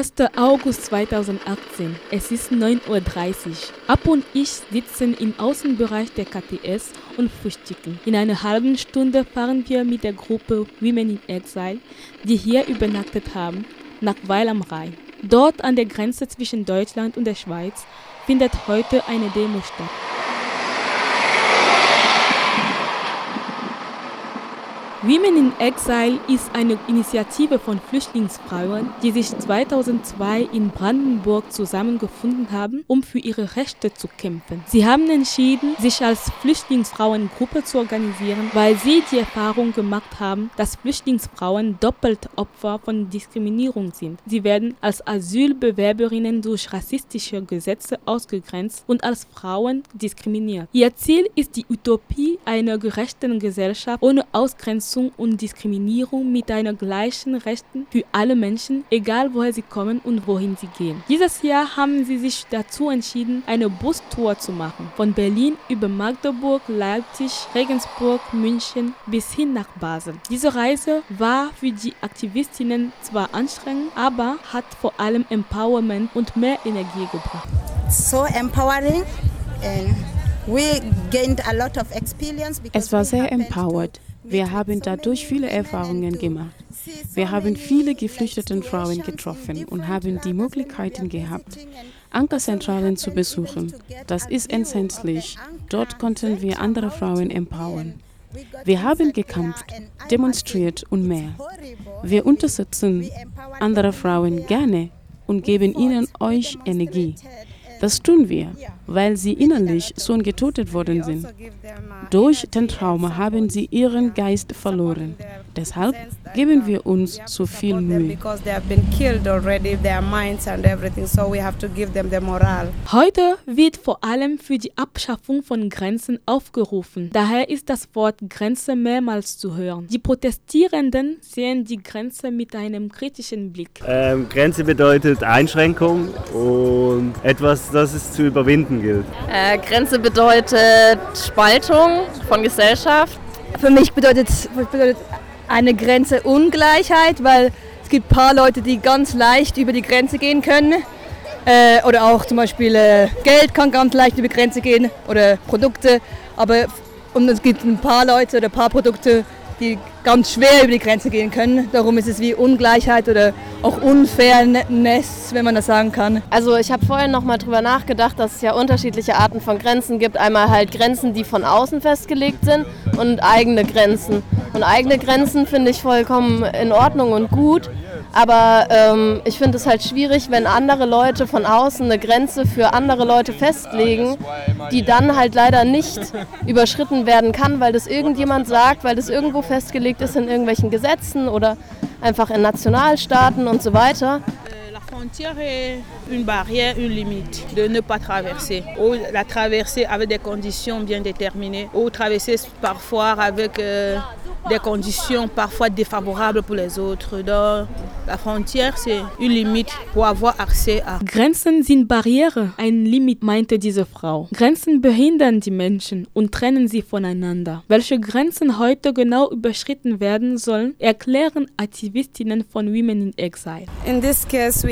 1. August 2018. Es ist 9.30 Uhr. Ab und ich sitzen im Außenbereich der KTS und frühstücken. In einer halben Stunde fahren wir mit der Gruppe Women in Exile, die hier übernachtet haben, nach Weil am Rhein. Dort an der Grenze zwischen Deutschland und der Schweiz findet heute eine Demo statt. Women in Exile ist eine Initiative von Flüchtlingsfrauen, die sich 2002 in Brandenburg zusammengefunden haben, um für ihre Rechte zu kämpfen. Sie haben entschieden, sich als Flüchtlingsfrauengruppe zu organisieren, weil sie die Erfahrung gemacht haben, dass Flüchtlingsfrauen doppelt Opfer von Diskriminierung sind. Sie werden als Asylbewerberinnen durch rassistische Gesetze ausgegrenzt und als Frauen diskriminiert. Ihr Ziel ist die Utopie einer gerechten Gesellschaft ohne Ausgrenzung Ausgrenzung und Diskriminierung mit einer gleichen Rechten für alle Menschen, egal woher sie kommen und wohin sie gehen. Dieses Jahr haben sie sich dazu entschieden, eine Bustour zu machen, von Berlin über Magdeburg, Leipzig, Regensburg, München bis hin nach Basel. Diese Reise war für die Aktivistinnen zwar anstrengend, aber hat vor allem Empowerment und mehr Energie gebracht. So empowering and es war sehr empowered. Wir haben dadurch viele Erfahrungen gemacht. Wir haben viele geflüchtete Frauen getroffen und haben die Möglichkeiten gehabt, Ankerzentralen zu besuchen. Das ist entsetzlich. Dort konnten wir andere Frauen empowern. Wir haben gekämpft, demonstriert und mehr. Wir unterstützen andere Frauen gerne und geben ihnen euch Energie. Das tun wir, weil sie innerlich schon getötet worden sind. Durch den Trauma haben sie ihren Geist verloren. Deshalb geben wir uns so viel Mühe. Heute wird vor allem für die Abschaffung von Grenzen aufgerufen. Daher ist das Wort Grenze mehrmals zu hören. Die Protestierenden sehen die Grenze mit einem kritischen Blick. Ähm, Grenze bedeutet Einschränkung und etwas, das es zu überwinden gilt. Äh, Grenze bedeutet Spaltung von Gesellschaft. Für mich bedeutet, bedeutet eine Grenze Ungleichheit, weil es gibt ein paar Leute, die ganz leicht über die Grenze gehen können. Äh, oder auch zum Beispiel äh, Geld kann ganz leicht über die Grenze gehen oder Produkte. Aber und es gibt ein paar Leute oder ein paar Produkte, die ganz schwer über die Grenze gehen können. Darum ist es wie Ungleichheit oder auch Unfairness, wenn man das sagen kann. Also ich habe vorhin noch mal drüber nachgedacht, dass es ja unterschiedliche Arten von Grenzen gibt. Einmal halt Grenzen, die von außen festgelegt sind und eigene Grenzen. Und eigene Grenzen finde ich vollkommen in Ordnung und gut. Aber ähm, ich finde es halt schwierig, wenn andere Leute von außen eine Grenze für andere Leute festlegen, die dann halt leider nicht überschritten werden kann, weil das irgendjemand sagt, weil das irgendwo festgelegt ist in irgendwelchen Gesetzen oder einfach in Nationalstaaten und so weiter. La frontière est une barrière, une limite de ne pas traverser. Ou la traverser avec des conditions bien déterminées, ou traverser parfois avec euh, des conditions parfois défavorables pour les autres. Donc, Grenzen sind Barriere, ein Limit, meinte diese Frau. Grenzen behindern die Menschen und trennen sie voneinander. Welche Grenzen heute genau überschritten werden sollen, erklären Aktivistinnen von Women in Exile. In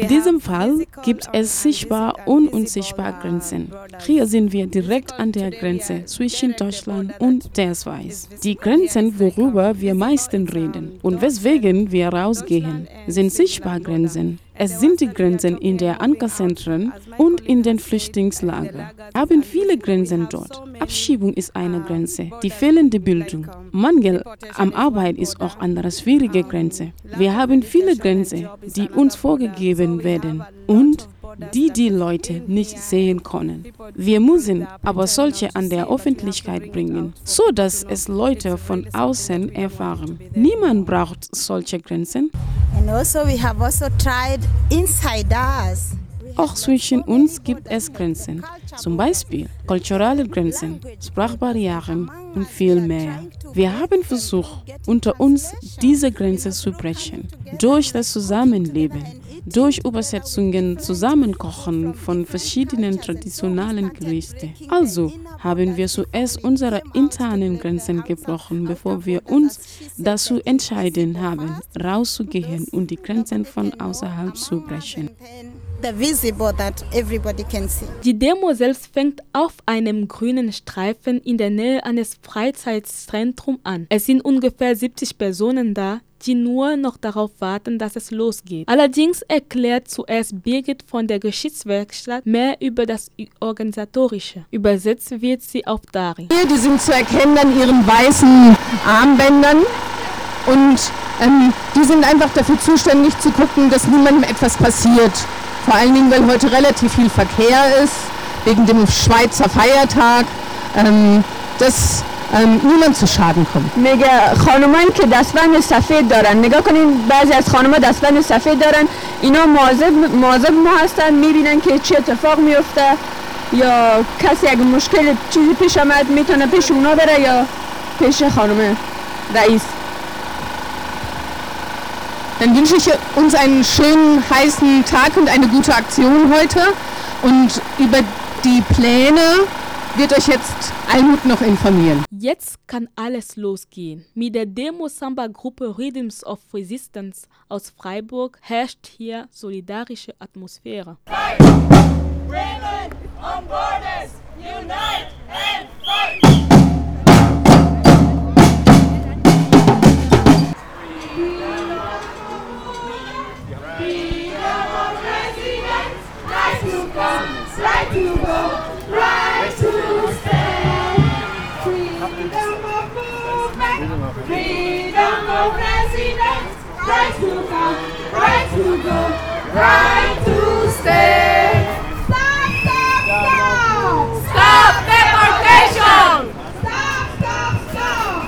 diesem Fall gibt es sichtbar und unsichtbar Grenzen. Hier sind wir direkt an der Grenze zwischen Deutschland und der Schweiz. Die Grenzen, worüber worüber wir meisten reden und weswegen wir rausgehen, sind Sichtbargrenzen. Es sind die Grenzen in der Ankerzentren und in den Flüchtlingslagern. Haben viele Grenzen dort. Abschiebung ist eine Grenze. Die fehlende Bildung. Mangel am Arbeit ist auch eine schwierige Grenze. Wir haben viele Grenzen, die uns vorgegeben werden. Und die die Leute nicht sehen können. Wir müssen aber solche an der Öffentlichkeit bringen, so dass es Leute von außen erfahren. Niemand braucht solche Grenzen. Also also Auch zwischen uns gibt es Grenzen, zum Beispiel kulturelle Grenzen, Sprachbarrieren und viel mehr. Wir haben versucht, unter uns diese Grenze zu brechen, durch das Zusammenleben durch Übersetzungen Zusammenkochen von verschiedenen traditionellen Gerichten. Also haben wir zuerst unsere internen Grenzen gebrochen, bevor wir uns dazu entscheiden haben, rauszugehen und die Grenzen von außerhalb zu brechen. Die Demo selbst fängt auf einem grünen Streifen in der Nähe eines Freizeitzentrums an. Es sind ungefähr 70 Personen da, die nur noch darauf warten, dass es losgeht. Allerdings erklärt zuerst Birgit von der Geschichtswerkstatt mehr über das Organisatorische. Übersetzt wird sie auf Dari. Die sind zu erkennen an ihren weißen Armbändern und ähm, die sind einfach dafür zuständig zu gucken, dass niemandem etwas passiert. Vor allen Dingen, weil heute relativ viel Verkehr ist, wegen dem Schweizer Feiertag, ähm, dass ähm, niemand zu Schaden kommt. میگه خانمایی که دستبند سفید دارن. نگاه کنین بعضی از خانم‌ها دستبند سفید دارن. اینا مواظب مواظب ما هستن می‌بینن که چه اتفاق میفته یا کسی اگه مشکل چیزی پیش آمد می‌تونه پیش اونا بره یا پیش خانم رئیس. Dann wünsche ich uns einen schönen, heißen Tag und eine gute Aktion heute. Und über die Pläne wird euch jetzt Almut noch informieren. Jetzt kann alles losgehen. Mit der Demo-Samba-Gruppe Rhythms of Resistance aus Freiburg herrscht hier solidarische Atmosphäre. Fight! Women on borders, unite and fight! Right to come, right to go, right to stay. Stop, stop, stop! Stop deportation! Stop, stop, stop!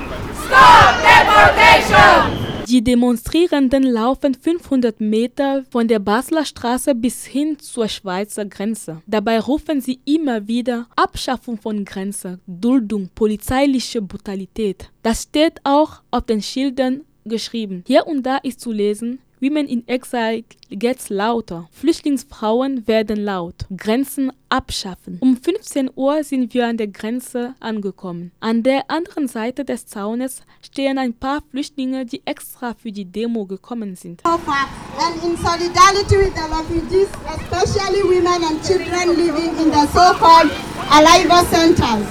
Stop deportation! Die Demonstrierenden laufen 500 Meter von der Basler Straße bis hin zur Schweizer Grenze. Dabei rufen sie immer wieder Abschaffung von Grenzen, Duldung, polizeiliche Brutalität. Das steht auch auf den Schildern geschrieben. Hier und da ist zu lesen, Women in Exile gets lauter. Flüchtlingsfrauen werden laut. Grenzen abschaffen. Um 15 Uhr sind wir an der Grenze angekommen. An der anderen Seite des Zaunes stehen ein paar Flüchtlinge, die extra für die Demo gekommen sind. And in solidarity with the refugees, especially women and children living in the so-called Aliva centers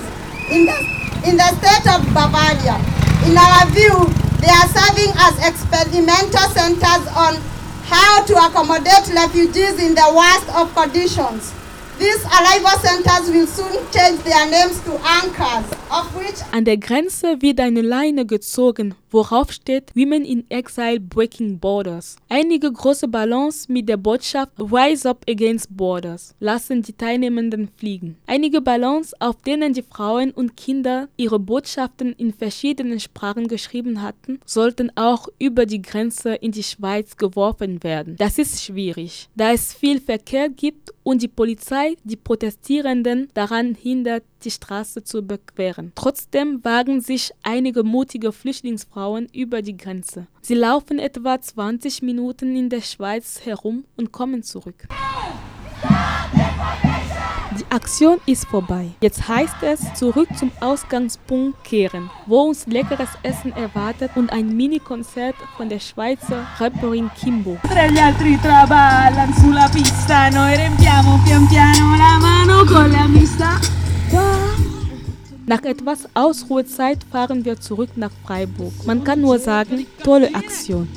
in the, in the state of Bavaria. In our view, They are serving as experimental centers on how to accommodate refugees in the worst of conditions. An der Grenze wird eine Leine gezogen, worauf steht Women in Exile Breaking Borders. Einige große Ballons mit der Botschaft Rise Up Against Borders lassen die Teilnehmenden fliegen. Einige Ballons, auf denen die Frauen und Kinder ihre Botschaften in verschiedenen Sprachen geschrieben hatten, sollten auch über die Grenze in die Schweiz geworfen werden. Das ist schwierig, da es viel Verkehr gibt und die Polizei die Protestierenden daran hindert, die Straße zu überqueren. Trotzdem wagen sich einige mutige Flüchtlingsfrauen über die Grenze. Sie laufen etwa 20 Minuten in der Schweiz herum und kommen zurück. Aktion ist vorbei. Jetzt heißt es zurück zum Ausgangspunkt kehren, wo uns leckeres Essen erwartet und ein Mini-Konzert von der Schweizer Rapperin Kimbo. Gli altri traballano sulla pista, noi riempiamo pian piano la mano con la mista. Nach etwas Ausruhezeit fahren wir zurück nach Freiburg. Man kann nur sagen, tolle Aktion.